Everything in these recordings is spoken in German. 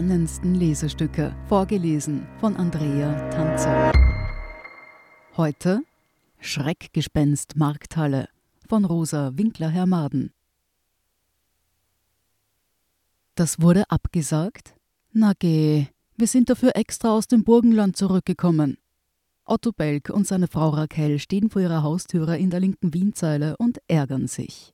Spannendsten Lesestücke, vorgelesen von Andrea Tanzer. Heute Schreckgespenst Markthalle von Rosa Winkler-Hermaden. Das wurde abgesagt? Na geh, wir sind dafür extra aus dem Burgenland zurückgekommen. Otto Belk und seine Frau Raquel stehen vor ihrer Haustüre in der linken Wienzeile und ärgern sich.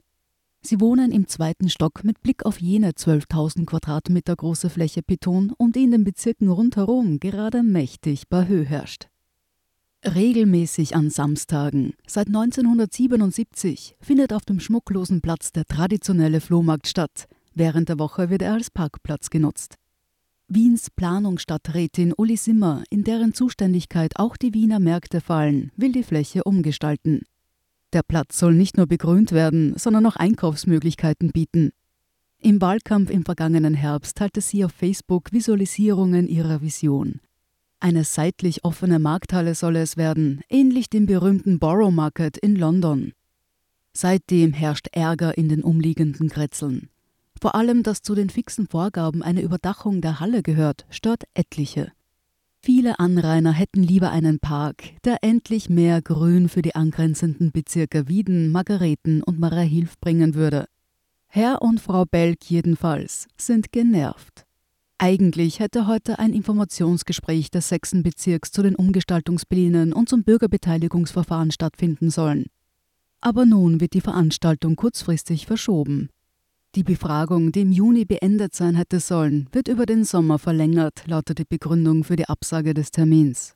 Sie wohnen im zweiten Stock mit Blick auf jene 12.000 Quadratmeter große Fläche Beton, um die in den Bezirken rundherum gerade mächtig Bahö herrscht. Regelmäßig an Samstagen, seit 1977, findet auf dem schmucklosen Platz der traditionelle Flohmarkt statt. Während der Woche wird er als Parkplatz genutzt. Wiens Planungsstadträtin Uli Simmer, in deren Zuständigkeit auch die Wiener Märkte fallen, will die Fläche umgestalten. Der Platz soll nicht nur begrünt werden, sondern auch Einkaufsmöglichkeiten bieten. Im Wahlkampf im vergangenen Herbst teilte sie auf Facebook Visualisierungen ihrer Vision. Eine seitlich offene Markthalle solle es werden, ähnlich dem berühmten Borough Market in London. Seitdem herrscht Ärger in den umliegenden Kretzeln. Vor allem, dass zu den fixen Vorgaben eine Überdachung der Halle gehört, stört etliche. Viele Anrainer hätten lieber einen Park, der endlich mehr Grün für die angrenzenden Bezirke Wieden, Margareten und Marahilf bringen würde. Herr und Frau Belk jedenfalls sind genervt. Eigentlich hätte heute ein Informationsgespräch des sechsten Bezirks zu den Umgestaltungsplänen und zum Bürgerbeteiligungsverfahren stattfinden sollen. Aber nun wird die Veranstaltung kurzfristig verschoben. Die Befragung, die im Juni beendet sein hätte sollen, wird über den Sommer verlängert, lautet die Begründung für die Absage des Termins.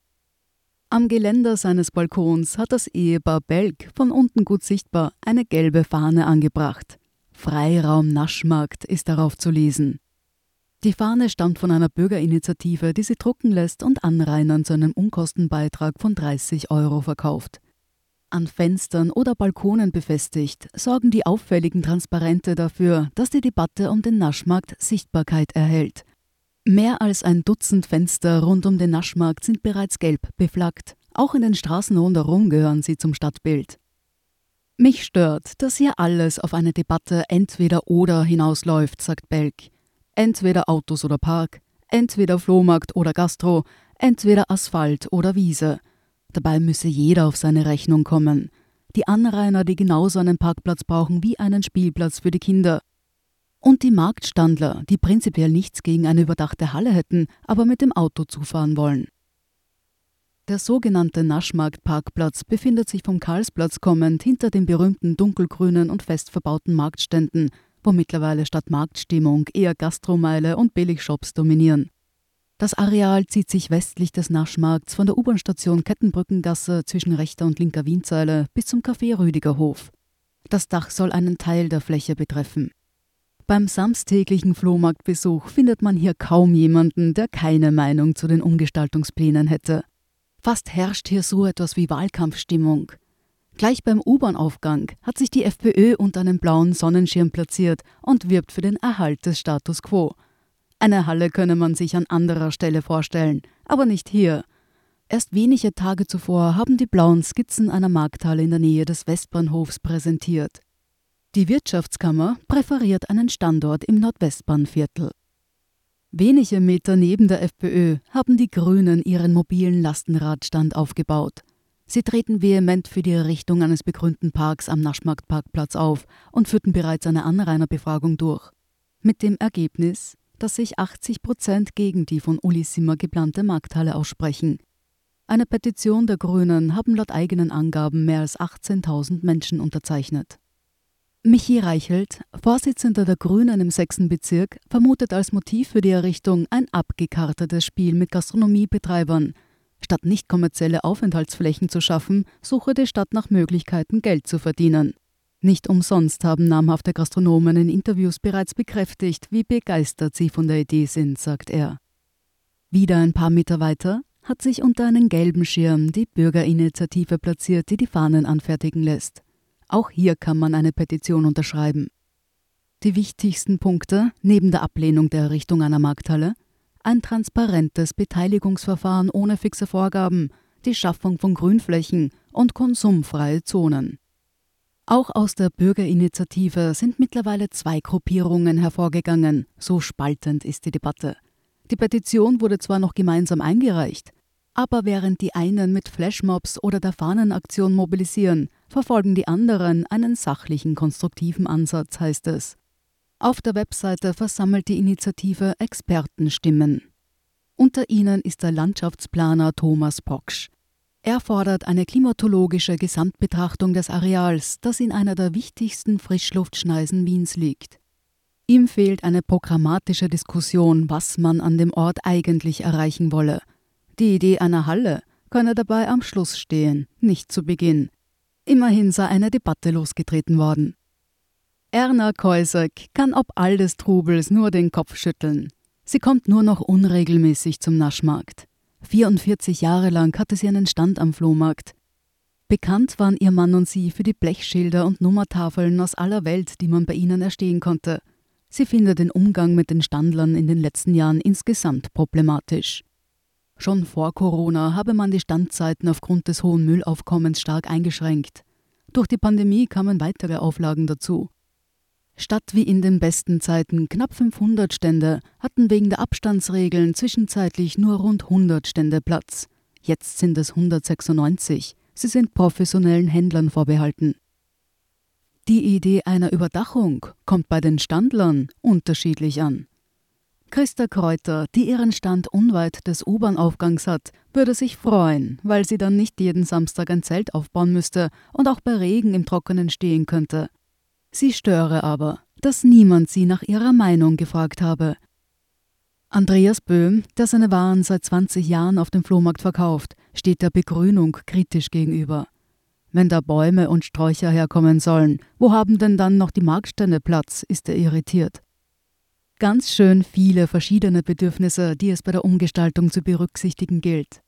Am Geländer seines Balkons hat das Ehepaar Belk von unten gut sichtbar eine gelbe Fahne angebracht. Freiraum Naschmarkt ist darauf zu lesen. Die Fahne stammt von einer Bürgerinitiative, die sie drucken lässt und Anrainern zu einem Unkostenbeitrag von 30 Euro verkauft. An Fenstern oder Balkonen befestigt, sorgen die auffälligen Transparente dafür, dass die Debatte um den Naschmarkt Sichtbarkeit erhält. Mehr als ein Dutzend Fenster rund um den Naschmarkt sind bereits gelb beflaggt. Auch in den Straßen rundherum gehören sie zum Stadtbild. Mich stört, dass hier alles auf eine Debatte entweder oder hinausläuft, sagt Belk. Entweder Autos oder Park, entweder Flohmarkt oder Gastro, entweder Asphalt oder Wiese. Dabei müsse jeder auf seine Rechnung kommen. Die Anrainer, die genauso einen Parkplatz brauchen wie einen Spielplatz für die Kinder. Und die Marktstandler, die prinzipiell nichts gegen eine überdachte Halle hätten, aber mit dem Auto zufahren wollen. Der sogenannte Naschmarktparkplatz befindet sich vom Karlsplatz kommend hinter den berühmten dunkelgrünen und fest verbauten Marktständen, wo mittlerweile statt Marktstimmung eher Gastromeile und Billigshops dominieren. Das Areal zieht sich westlich des Naschmarkts von der U-Bahn-Station Kettenbrückengasse zwischen rechter und linker Wienzeile bis zum Café Rüdigerhof. Das Dach soll einen Teil der Fläche betreffen. Beim samstäglichen Flohmarktbesuch findet man hier kaum jemanden, der keine Meinung zu den Umgestaltungsplänen hätte. Fast herrscht hier so etwas wie Wahlkampfstimmung. Gleich beim U-Bahn-Aufgang hat sich die FPÖ unter einem blauen Sonnenschirm platziert und wirbt für den Erhalt des Status quo – eine Halle könne man sich an anderer Stelle vorstellen, aber nicht hier. Erst wenige Tage zuvor haben die blauen Skizzen einer Markthalle in der Nähe des Westbahnhofs präsentiert. Die Wirtschaftskammer präferiert einen Standort im Nordwestbahnviertel. Wenige Meter neben der FPÖ haben die Grünen ihren mobilen Lastenradstand aufgebaut. Sie treten vehement für die Errichtung eines begrünten Parks am Naschmarktparkplatz auf und führten bereits eine Anrainerbefragung durch. Mit dem Ergebnis, dass sich 80 Prozent gegen die von Uli Simmer geplante Markthalle aussprechen. Eine Petition der Grünen haben laut eigenen Angaben mehr als 18.000 Menschen unterzeichnet. Michi Reichelt, Vorsitzender der Grünen im 6. Bezirk, vermutet als Motiv für die Errichtung ein abgekartetes Spiel mit Gastronomiebetreibern. Statt nicht kommerzielle Aufenthaltsflächen zu schaffen, suche die Stadt nach Möglichkeiten, Geld zu verdienen. Nicht umsonst haben namhafte Gastronomen in Interviews bereits bekräftigt, wie begeistert sie von der Idee sind, sagt er. Wieder ein paar Meter weiter hat sich unter einem gelben Schirm die Bürgerinitiative platziert, die die Fahnen anfertigen lässt. Auch hier kann man eine Petition unterschreiben. Die wichtigsten Punkte, neben der Ablehnung der Errichtung einer Markthalle, ein transparentes Beteiligungsverfahren ohne fixe Vorgaben, die Schaffung von Grünflächen und konsumfreie Zonen. Auch aus der Bürgerinitiative sind mittlerweile zwei Gruppierungen hervorgegangen, so spaltend ist die Debatte. Die Petition wurde zwar noch gemeinsam eingereicht, aber während die einen mit Flashmobs oder der Fahnenaktion mobilisieren, verfolgen die anderen einen sachlichen, konstruktiven Ansatz, heißt es. Auf der Webseite versammelt die Initiative Expertenstimmen. Unter ihnen ist der Landschaftsplaner Thomas Proksch. Er fordert eine klimatologische Gesamtbetrachtung des Areals, das in einer der wichtigsten Frischluftschneisen Wiens liegt. Ihm fehlt eine programmatische Diskussion, was man an dem Ort eigentlich erreichen wolle. Die Idee einer Halle könne dabei am Schluss stehen, nicht zu Beginn. Immerhin sei eine Debatte losgetreten worden. Erna Keusek kann ob all des Trubels nur den Kopf schütteln. Sie kommt nur noch unregelmäßig zum Naschmarkt. 44 Jahre lang hatte sie einen Stand am Flohmarkt. Bekannt waren ihr Mann und sie für die Blechschilder und Nummertafeln aus aller Welt, die man bei ihnen erstehen konnte. Sie findet den Umgang mit den Standlern in den letzten Jahren insgesamt problematisch. Schon vor Corona habe man die Standzeiten aufgrund des hohen Müllaufkommens stark eingeschränkt. Durch die Pandemie kamen weitere Auflagen dazu. Statt wie in den besten Zeiten knapp 500 Stände hatten wegen der Abstandsregeln zwischenzeitlich nur rund 100 Stände Platz. Jetzt sind es 196. Sie sind professionellen Händlern vorbehalten. Die Idee einer Überdachung kommt bei den Standlern unterschiedlich an. Christa Kräuter, die ihren Stand unweit des U-Bahn-Aufgangs hat, würde sich freuen, weil sie dann nicht jeden Samstag ein Zelt aufbauen müsste und auch bei Regen im Trockenen stehen könnte. Sie störe aber, dass niemand sie nach ihrer Meinung gefragt habe. Andreas Böhm, der seine Waren seit 20 Jahren auf dem Flohmarkt verkauft, steht der Begrünung kritisch gegenüber. Wenn da Bäume und Sträucher herkommen sollen, wo haben denn dann noch die Marktstände Platz, ist er irritiert. Ganz schön viele verschiedene Bedürfnisse, die es bei der Umgestaltung zu berücksichtigen gilt.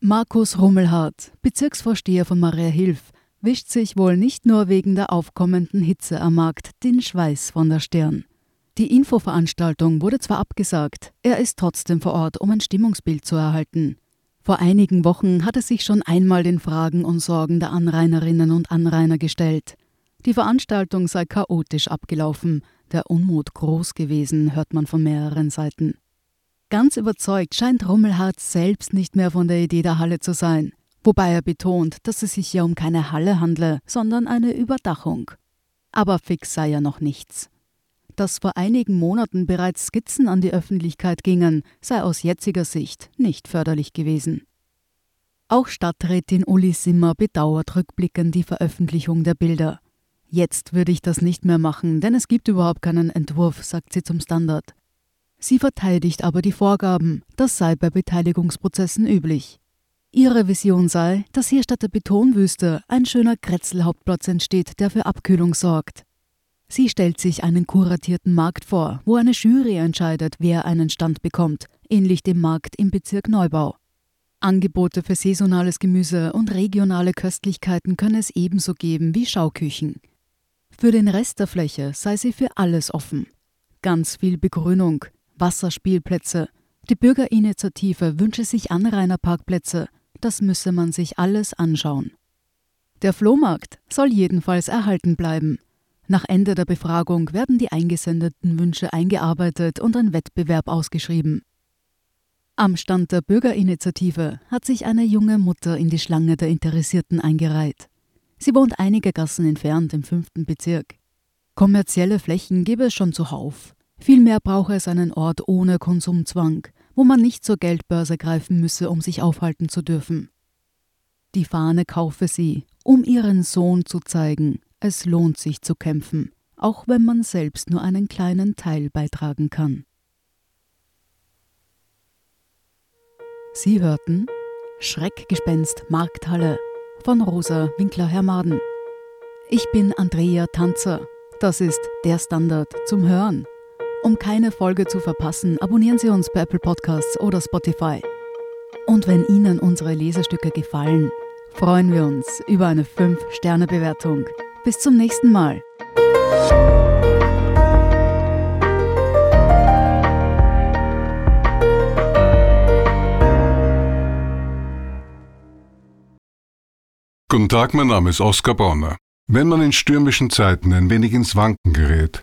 Markus Rummelhardt, Bezirksvorsteher von Maria Hilf, wischt sich wohl nicht nur wegen der aufkommenden Hitze am Markt den Schweiß von der Stirn. Die Infoveranstaltung wurde zwar abgesagt, er ist trotzdem vor Ort, um ein Stimmungsbild zu erhalten. Vor einigen Wochen hat er sich schon einmal den Fragen und Sorgen der Anrainerinnen und Anrainer gestellt. Die Veranstaltung sei chaotisch abgelaufen, der Unmut groß gewesen, hört man von mehreren Seiten. Ganz überzeugt scheint Rummelhardt selbst nicht mehr von der Idee der Halle zu sein wobei er betont, dass es sich ja um keine Halle handle, sondern eine Überdachung. Aber fix sei ja noch nichts. Dass vor einigen Monaten bereits Skizzen an die Öffentlichkeit gingen, sei aus jetziger Sicht nicht förderlich gewesen. Auch Stadträtin Uli Simmer bedauert rückblickend die Veröffentlichung der Bilder. Jetzt würde ich das nicht mehr machen, denn es gibt überhaupt keinen Entwurf, sagt sie zum Standard. Sie verteidigt aber die Vorgaben, das sei bei Beteiligungsprozessen üblich. Ihre Vision sei, dass hier statt der Betonwüste ein schöner Kretzelhauptplatz entsteht, der für Abkühlung sorgt. Sie stellt sich einen kuratierten Markt vor, wo eine Jury entscheidet, wer einen Stand bekommt, ähnlich dem Markt im Bezirk Neubau. Angebote für saisonales Gemüse und regionale Köstlichkeiten könne es ebenso geben wie Schauküchen. Für den Rest der Fläche sei sie für alles offen. Ganz viel Begrünung, Wasserspielplätze. Die Bürgerinitiative wünsche sich Anrainerparkplätze, das müsse man sich alles anschauen. Der Flohmarkt soll jedenfalls erhalten bleiben. Nach Ende der Befragung werden die eingesendeten Wünsche eingearbeitet und ein Wettbewerb ausgeschrieben. Am Stand der Bürgerinitiative hat sich eine junge Mutter in die Schlange der Interessierten eingereiht. Sie wohnt einige Gassen entfernt im fünften Bezirk. Kommerzielle Flächen gebe es schon zuhauf. Vielmehr brauche es einen Ort ohne Konsumzwang, wo man nicht zur Geldbörse greifen müsse, um sich aufhalten zu dürfen. Die Fahne kaufe sie, um ihren Sohn zu zeigen, es lohnt sich zu kämpfen, auch wenn man selbst nur einen kleinen Teil beitragen kann. Sie hörten Schreckgespenst Markthalle von Rosa Winkler-Hermaden. Ich bin Andrea Tanzer. Das ist der Standard zum Hören. Um keine Folge zu verpassen, abonnieren Sie uns bei Apple Podcasts oder Spotify. Und wenn Ihnen unsere Lesestücke gefallen, freuen wir uns über eine 5-Sterne-Bewertung. Bis zum nächsten Mal. Guten Tag, mein Name ist Oskar Bonner. Wenn man in stürmischen Zeiten ein wenig ins Wanken gerät,